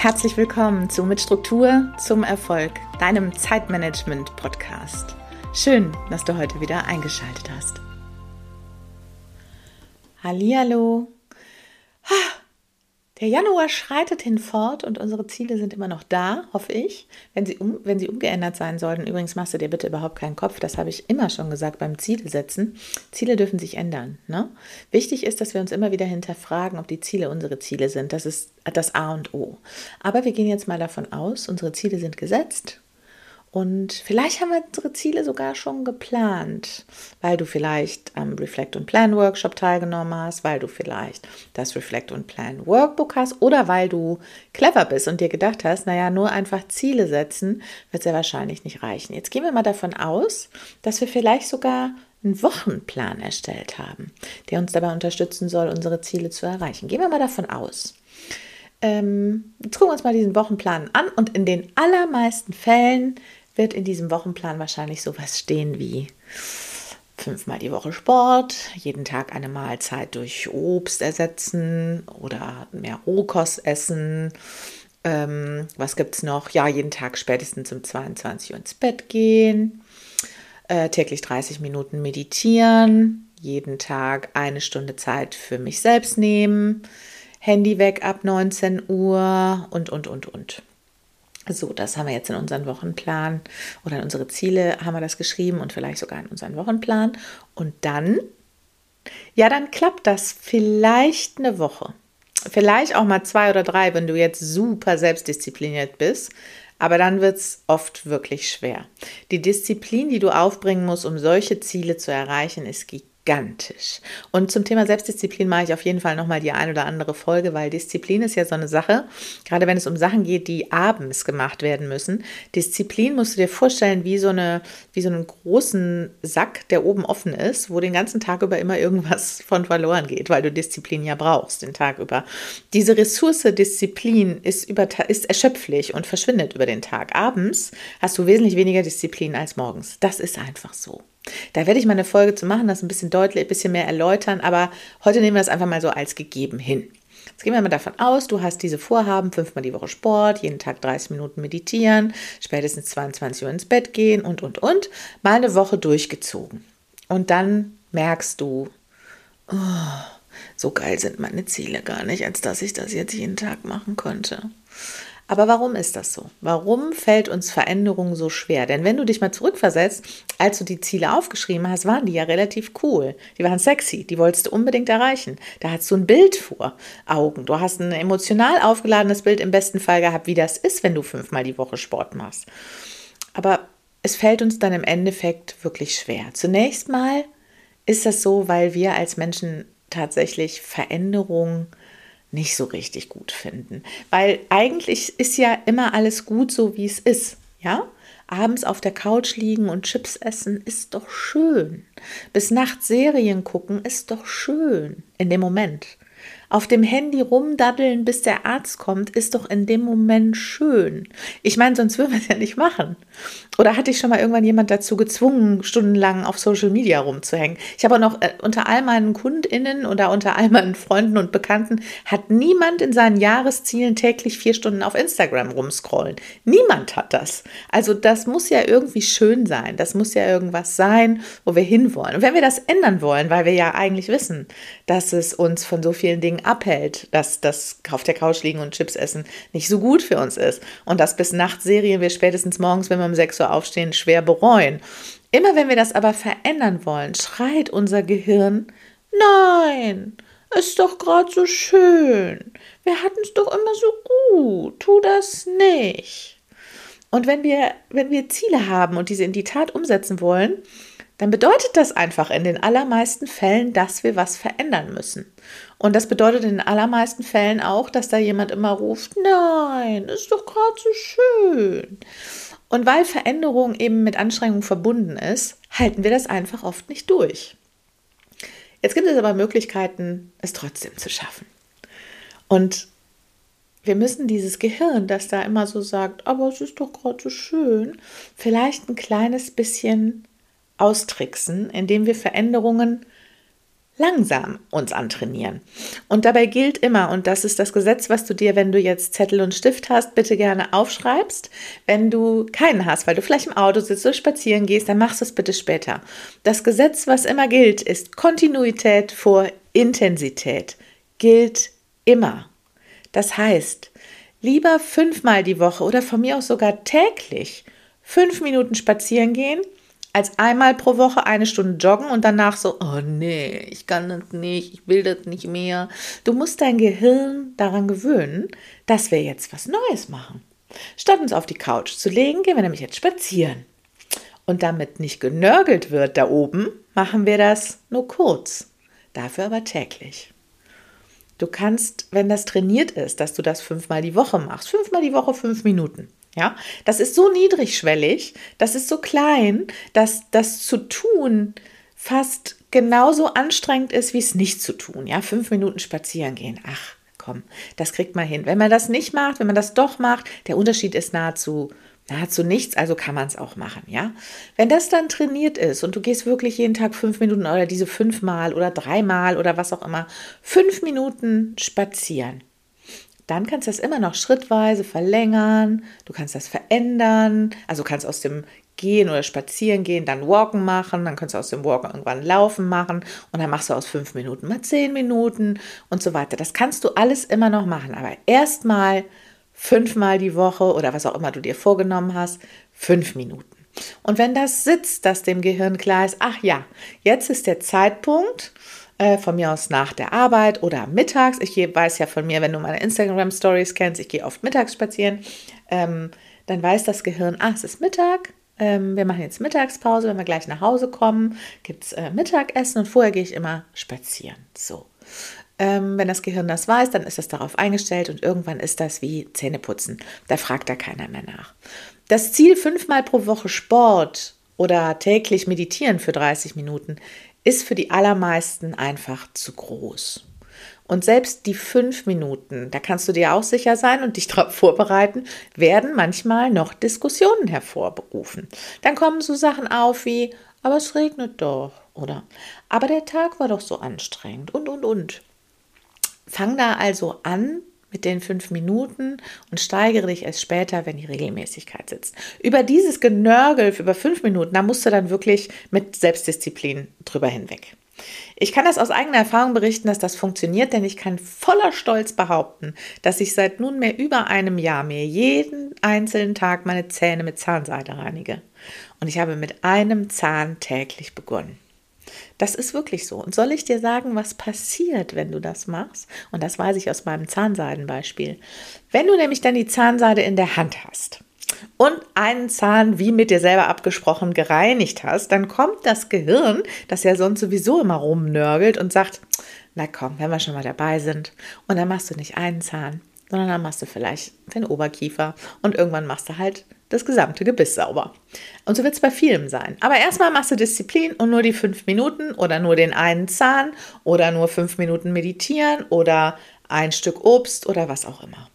Herzlich willkommen zu Mit Struktur zum Erfolg, deinem Zeitmanagement-Podcast. Schön, dass du heute wieder eingeschaltet hast. Hallihallo. Der Januar schreitet hinfort und unsere Ziele sind immer noch da, hoffe ich. Wenn sie, um, wenn sie umgeändert sein sollten, übrigens machst du dir bitte überhaupt keinen Kopf, das habe ich immer schon gesagt beim Ziele setzen. Ziele dürfen sich ändern. Ne? Wichtig ist, dass wir uns immer wieder hinterfragen, ob die Ziele unsere Ziele sind. Das ist das A und O. Aber wir gehen jetzt mal davon aus, unsere Ziele sind gesetzt und vielleicht haben wir unsere Ziele sogar schon geplant, weil du vielleicht am Reflect und Plan Workshop teilgenommen hast, weil du vielleicht das Reflect und Plan Workbook hast oder weil du clever bist und dir gedacht hast, naja, nur einfach Ziele setzen wird sehr wahrscheinlich nicht reichen. Jetzt gehen wir mal davon aus, dass wir vielleicht sogar einen Wochenplan erstellt haben, der uns dabei unterstützen soll, unsere Ziele zu erreichen. Gehen wir mal davon aus. Ähm, jetzt gucken wir uns mal diesen Wochenplan an und in den allermeisten Fällen wird in diesem Wochenplan wahrscheinlich sowas stehen wie fünfmal die Woche Sport, jeden Tag eine Mahlzeit durch Obst ersetzen oder mehr Rohkost essen. Ähm, was gibt es noch? Ja, jeden Tag spätestens um 22 Uhr ins Bett gehen, äh, täglich 30 Minuten meditieren, jeden Tag eine Stunde Zeit für mich selbst nehmen, Handy weg ab 19 Uhr und, und, und, und. So, das haben wir jetzt in unseren Wochenplan oder in unsere Ziele haben wir das geschrieben und vielleicht sogar in unseren Wochenplan. Und dann, ja, dann klappt das vielleicht eine Woche. Vielleicht auch mal zwei oder drei, wenn du jetzt super selbstdiszipliniert bist. Aber dann wird es oft wirklich schwer. Die Disziplin, die du aufbringen musst, um solche Ziele zu erreichen, ist gigantisch gigantisch. Und zum Thema Selbstdisziplin mache ich auf jeden Fall nochmal die ein oder andere Folge, weil Disziplin ist ja so eine Sache, gerade wenn es um Sachen geht, die abends gemacht werden müssen. Disziplin musst du dir vorstellen wie so, eine, wie so einen großen Sack, der oben offen ist, wo den ganzen Tag über immer irgendwas von verloren geht, weil du Disziplin ja brauchst den Tag über. Diese Ressource Disziplin ist, über, ist erschöpflich und verschwindet über den Tag. Abends hast du wesentlich weniger Disziplin als morgens. Das ist einfach so. Da werde ich mal eine Folge zu machen, das ein bisschen deutlich, ein bisschen mehr erläutern, aber heute nehmen wir das einfach mal so als gegeben hin. Jetzt gehen wir mal davon aus, du hast diese Vorhaben, fünfmal die Woche Sport, jeden Tag 30 Minuten meditieren, spätestens 22 Uhr ins Bett gehen und, und, und, mal eine Woche durchgezogen. Und dann merkst du, oh, so geil sind meine Ziele gar nicht, als dass ich das jetzt jeden Tag machen könnte. Aber warum ist das so? Warum fällt uns Veränderung so schwer? Denn wenn du dich mal zurückversetzt, als du die Ziele aufgeschrieben hast, waren die ja relativ cool. Die waren sexy, die wolltest du unbedingt erreichen. Da hast du ein Bild vor Augen. Du hast ein emotional aufgeladenes Bild im besten Fall gehabt, wie das ist, wenn du fünfmal die Woche Sport machst. Aber es fällt uns dann im Endeffekt wirklich schwer. Zunächst mal ist das so, weil wir als Menschen tatsächlich Veränderungen nicht so richtig gut finden. Weil eigentlich ist ja immer alles gut so, wie es ist. Ja? Abends auf der Couch liegen und Chips essen ist doch schön. Bis nachts Serien gucken ist doch schön in dem Moment. Auf dem Handy rumdaddeln, bis der Arzt kommt, ist doch in dem Moment schön. Ich meine, sonst würden wir es ja nicht machen. Oder hatte ich schon mal irgendwann jemand dazu gezwungen, stundenlang auf Social Media rumzuhängen? Ich habe auch noch äh, unter all meinen KundInnen oder unter all meinen Freunden und Bekannten hat niemand in seinen Jahreszielen täglich vier Stunden auf Instagram rumscrollen. Niemand hat das. Also das muss ja irgendwie schön sein. Das muss ja irgendwas sein, wo wir hinwollen. Und wenn wir das ändern wollen, weil wir ja eigentlich wissen, dass es uns von so vielen Dingen abhält, dass das auf der Couch liegen und Chips essen nicht so gut für uns ist und dass bis Nacht Serien wir spätestens morgens, wenn wir um 6 Uhr aufstehen, schwer bereuen. Immer wenn wir das aber verändern wollen, schreit unser Gehirn, nein, ist doch gerade so schön. Wir hatten es doch immer so gut. Tu das nicht. Und wenn wir, wenn wir Ziele haben und diese in die Tat umsetzen wollen, dann bedeutet das einfach in den allermeisten Fällen, dass wir was verändern müssen. Und das bedeutet in den allermeisten Fällen auch, dass da jemand immer ruft, nein, ist doch gerade so schön. Und weil Veränderung eben mit Anstrengung verbunden ist, halten wir das einfach oft nicht durch. Jetzt gibt es aber Möglichkeiten, es trotzdem zu schaffen. Und wir müssen dieses Gehirn, das da immer so sagt, aber es ist doch gerade so schön, vielleicht ein kleines bisschen austricksen, indem wir Veränderungen langsam uns antrainieren. Und dabei gilt immer, und das ist das Gesetz, was du dir, wenn du jetzt Zettel und Stift hast, bitte gerne aufschreibst. Wenn du keinen hast, weil du vielleicht im Auto sitzt oder spazieren gehst, dann machst du es bitte später. Das Gesetz, was immer gilt, ist Kontinuität vor Intensität. Gilt immer. Das heißt, lieber fünfmal die Woche oder von mir aus sogar täglich fünf Minuten spazieren gehen, als einmal pro Woche eine Stunde joggen und danach so, oh nee, ich kann das nicht, ich will das nicht mehr. Du musst dein Gehirn daran gewöhnen, dass wir jetzt was Neues machen. Statt uns auf die Couch zu legen, gehen wir nämlich jetzt spazieren. Und damit nicht genörgelt wird da oben, machen wir das nur kurz, dafür aber täglich. Du kannst, wenn das trainiert ist, dass du das fünfmal die Woche machst, fünfmal die Woche fünf Minuten, ja, das ist so niedrigschwellig, das ist so klein, dass das zu tun fast genauso anstrengend ist, wie es nicht zu tun. Ja, fünf Minuten spazieren gehen. Ach, komm, das kriegt man hin. Wenn man das nicht macht, wenn man das doch macht, der Unterschied ist nahezu nahezu nichts, also kann man es auch machen, ja. Wenn das dann trainiert ist und du gehst wirklich jeden Tag fünf Minuten oder diese fünfmal oder dreimal oder was auch immer, fünf Minuten spazieren, dann kannst du das immer noch schrittweise verlängern, du kannst das verändern, also kannst aus dem Gehen oder Spazieren gehen, dann Walken machen, dann kannst du aus dem Walken irgendwann Laufen machen. Und dann machst du aus fünf Minuten mal zehn Minuten und so weiter. Das kannst du alles immer noch machen, aber erstmal fünfmal die Woche oder was auch immer du dir vorgenommen hast, fünf Minuten. Und wenn das sitzt, dass dem Gehirn klar ist, ach ja, jetzt ist der Zeitpunkt, äh, von mir aus nach der Arbeit oder mittags. Ich weiß ja von mir, wenn du meine Instagram-Stories kennst, ich gehe oft mittags spazieren. Ähm, dann weiß das Gehirn, ah, es ist Mittag. Ähm, wir machen jetzt Mittagspause. Wenn wir gleich nach Hause kommen, gibt es äh, Mittagessen und vorher gehe ich immer spazieren. So. Ähm, wenn das Gehirn das weiß, dann ist es darauf eingestellt und irgendwann ist das wie Zähneputzen. Da fragt da keiner mehr nach. Das Ziel, fünfmal pro Woche Sport oder täglich meditieren für 30 Minuten, ist für die allermeisten einfach zu groß. Und selbst die fünf Minuten, da kannst du dir auch sicher sein und dich darauf vorbereiten, werden manchmal noch Diskussionen hervorberufen. Dann kommen so Sachen auf wie, aber es regnet doch, oder aber der Tag war doch so anstrengend und, und, und. Fang da also an, mit den fünf Minuten und steigere dich erst später, wenn die Regelmäßigkeit sitzt. Über dieses Genörgel über fünf Minuten, da musst du dann wirklich mit Selbstdisziplin drüber hinweg. Ich kann das aus eigener Erfahrung berichten, dass das funktioniert, denn ich kann voller Stolz behaupten, dass ich seit nunmehr über einem Jahr mir jeden einzelnen Tag meine Zähne mit Zahnseide reinige. Und ich habe mit einem Zahn täglich begonnen. Das ist wirklich so. Und soll ich dir sagen, was passiert, wenn du das machst? Und das weiß ich aus meinem Zahnseidenbeispiel. Wenn du nämlich dann die Zahnseide in der Hand hast und einen Zahn wie mit dir selber abgesprochen gereinigt hast, dann kommt das Gehirn, das ja sonst sowieso immer rumnörgelt und sagt, na komm, wenn wir schon mal dabei sind. Und dann machst du nicht einen Zahn, sondern dann machst du vielleicht den Oberkiefer und irgendwann machst du halt das gesamte Gebiss sauber. Und so wird es bei vielem sein. Aber erstmal machst du Disziplin und nur die fünf Minuten oder nur den einen Zahn oder nur fünf Minuten meditieren oder ein Stück Obst oder was auch immer.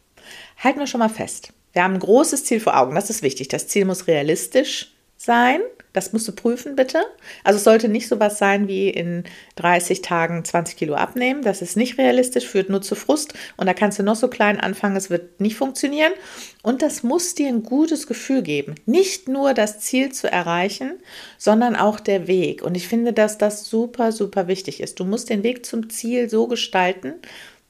Halten wir schon mal fest. Wir haben ein großes Ziel vor Augen. Das ist wichtig. Das Ziel muss realistisch sein. Das musst du prüfen, bitte. Also es sollte nicht so was sein wie in 30 Tagen 20 Kilo abnehmen. Das ist nicht realistisch, führt nur zu Frust. Und da kannst du noch so klein anfangen, es wird nicht funktionieren. Und das muss dir ein gutes Gefühl geben. Nicht nur das Ziel zu erreichen, sondern auch der Weg. Und ich finde, dass das super, super wichtig ist. Du musst den Weg zum Ziel so gestalten,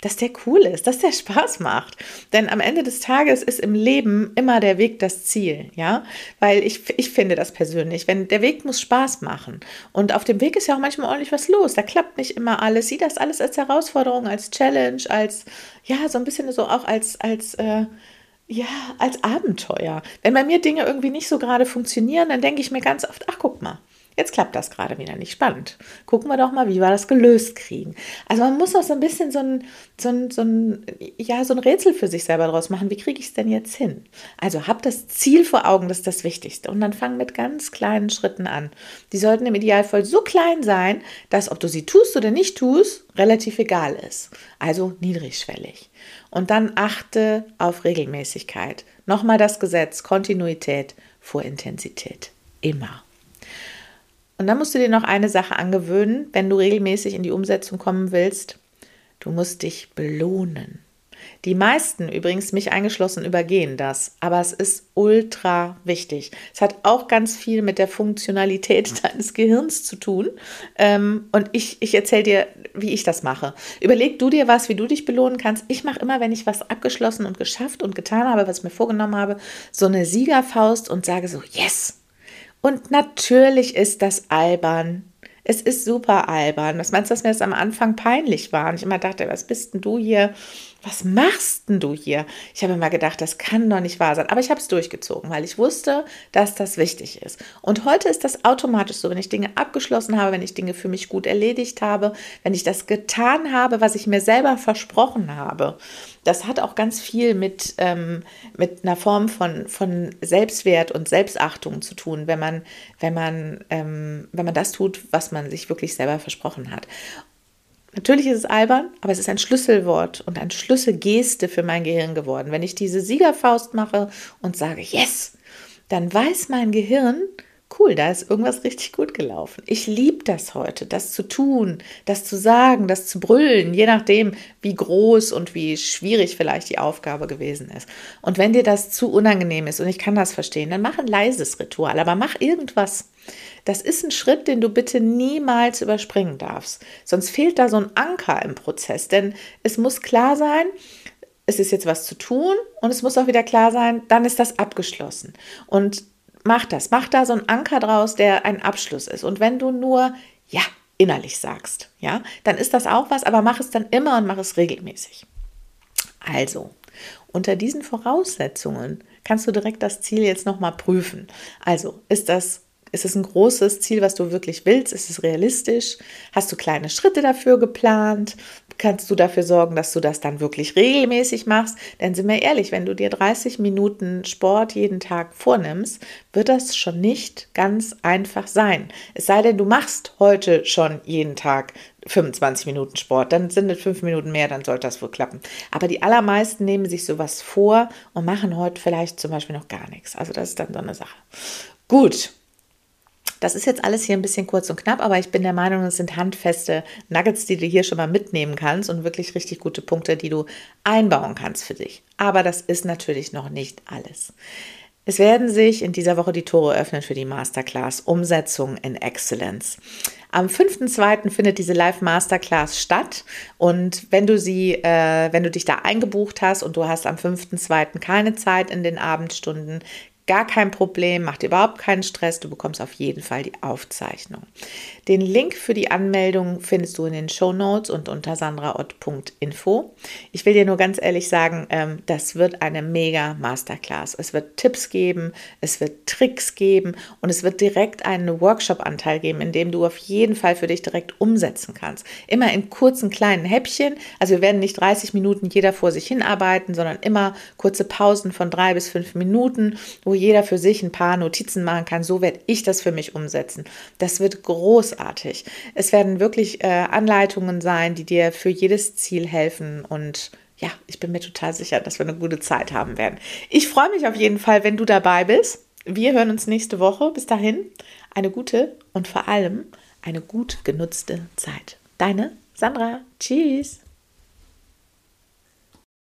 dass der cool ist, dass der Spaß macht. Denn am Ende des Tages ist im Leben immer der Weg das Ziel, ja? Weil ich, ich finde das persönlich, wenn der Weg muss Spaß machen. Und auf dem Weg ist ja auch manchmal ordentlich was los. Da klappt nicht immer alles. Sieh das alles als Herausforderung, als Challenge, als, ja, so ein bisschen so auch als, als, äh, ja, als Abenteuer. Wenn bei mir Dinge irgendwie nicht so gerade funktionieren, dann denke ich mir ganz oft, ach guck mal, Jetzt klappt das gerade wieder nicht. Spannend. Gucken wir doch mal, wie wir das gelöst kriegen. Also man muss auch so ein bisschen so ein, so ein, so ein, ja, so ein Rätsel für sich selber draus machen. Wie kriege ich es denn jetzt hin? Also hab das Ziel vor Augen, das ist das Wichtigste. Und dann fang mit ganz kleinen Schritten an. Die sollten im Idealfall so klein sein, dass ob du sie tust oder nicht tust, relativ egal ist. Also niedrigschwellig. Und dann achte auf Regelmäßigkeit. Nochmal das Gesetz, Kontinuität vor Intensität. Immer. Und dann musst du dir noch eine Sache angewöhnen, wenn du regelmäßig in die Umsetzung kommen willst. Du musst dich belohnen. Die meisten, übrigens mich eingeschlossen, übergehen das, aber es ist ultra wichtig. Es hat auch ganz viel mit der Funktionalität deines Gehirns zu tun. Ähm, und ich, ich erzähle dir, wie ich das mache. Überleg du dir was, wie du dich belohnen kannst. Ich mache immer, wenn ich was abgeschlossen und geschafft und getan habe, was ich mir vorgenommen habe, so eine Siegerfaust und sage so, yes. Und natürlich ist das albern. Es ist super albern. Was meinst du, dass mir das am Anfang peinlich war? Und ich immer dachte, was bist denn du hier? Was machst denn du hier? Ich habe immer gedacht, das kann doch nicht wahr sein. Aber ich habe es durchgezogen, weil ich wusste, dass das wichtig ist. Und heute ist das automatisch so, wenn ich Dinge abgeschlossen habe, wenn ich Dinge für mich gut erledigt habe, wenn ich das getan habe, was ich mir selber versprochen habe. Das hat auch ganz viel mit, ähm, mit einer Form von, von Selbstwert und Selbstachtung zu tun, wenn man, wenn, man, ähm, wenn man das tut, was man sich wirklich selber versprochen hat. Natürlich ist es albern, aber es ist ein Schlüsselwort und eine Schlüsselgeste für mein Gehirn geworden. Wenn ich diese Siegerfaust mache und sage, yes, dann weiß mein Gehirn, cool, da ist irgendwas richtig gut gelaufen. Ich liebe das heute, das zu tun, das zu sagen, das zu brüllen, je nachdem, wie groß und wie schwierig vielleicht die Aufgabe gewesen ist. Und wenn dir das zu unangenehm ist, und ich kann das verstehen, dann mach ein leises Ritual, aber mach irgendwas. Das ist ein Schritt, den du bitte niemals überspringen darfst. Sonst fehlt da so ein Anker im Prozess, denn es muss klar sein, es ist jetzt was zu tun und es muss auch wieder klar sein, dann ist das abgeschlossen. Und mach das, mach da so einen Anker draus, der ein Abschluss ist. Und wenn du nur ja innerlich sagst, ja, dann ist das auch was, aber mach es dann immer und mach es regelmäßig. Also, unter diesen Voraussetzungen kannst du direkt das Ziel jetzt nochmal prüfen. Also, ist das ist es ein großes Ziel, was du wirklich willst? Ist es realistisch? Hast du kleine Schritte dafür geplant? kannst du dafür sorgen, dass du das dann wirklich regelmäßig machst. Denn sind wir ehrlich, wenn du dir 30 Minuten Sport jeden Tag vornimmst, wird das schon nicht ganz einfach sein. Es sei denn, du machst heute schon jeden Tag 25 Minuten Sport, dann sind es fünf Minuten mehr, dann sollte das wohl klappen. Aber die allermeisten nehmen sich sowas vor und machen heute vielleicht zum Beispiel noch gar nichts. Also das ist dann so eine Sache. Gut, das ist jetzt alles hier ein bisschen kurz und knapp, aber ich bin der Meinung, es sind handfeste Nuggets, die du hier schon mal mitnehmen kannst und wirklich richtig gute Punkte, die du einbauen kannst für dich. Aber das ist natürlich noch nicht alles. Es werden sich in dieser Woche die Tore öffnen für die Masterclass Umsetzung in Excellence. Am 5.2. findet diese Live Masterclass statt und wenn du sie, äh, wenn du dich da eingebucht hast und du hast am 5.2. keine Zeit in den Abendstunden, Gar kein Problem, macht überhaupt keinen Stress, du bekommst auf jeden Fall die Aufzeichnung. Den Link für die Anmeldung findest du in den Show Notes und unter sandraott.info. Ich will dir nur ganz ehrlich sagen, ähm, das wird eine mega Masterclass. Es wird Tipps geben, es wird Tricks geben und es wird direkt einen Workshop-Anteil geben, in dem du auf jeden Fall für dich direkt umsetzen kannst. Immer in kurzen kleinen Häppchen. Also wir werden nicht 30 Minuten jeder vor sich hinarbeiten, sondern immer kurze Pausen von drei bis fünf Minuten, wo jeder für sich ein paar Notizen machen kann. So werde ich das für mich umsetzen. Das wird großartig. Es werden wirklich äh, Anleitungen sein, die dir für jedes Ziel helfen und ja, ich bin mir total sicher, dass wir eine gute Zeit haben werden. Ich freue mich auf jeden Fall, wenn du dabei bist. Wir hören uns nächste Woche. Bis dahin eine gute und vor allem eine gut genutzte Zeit. Deine Sandra. Tschüss.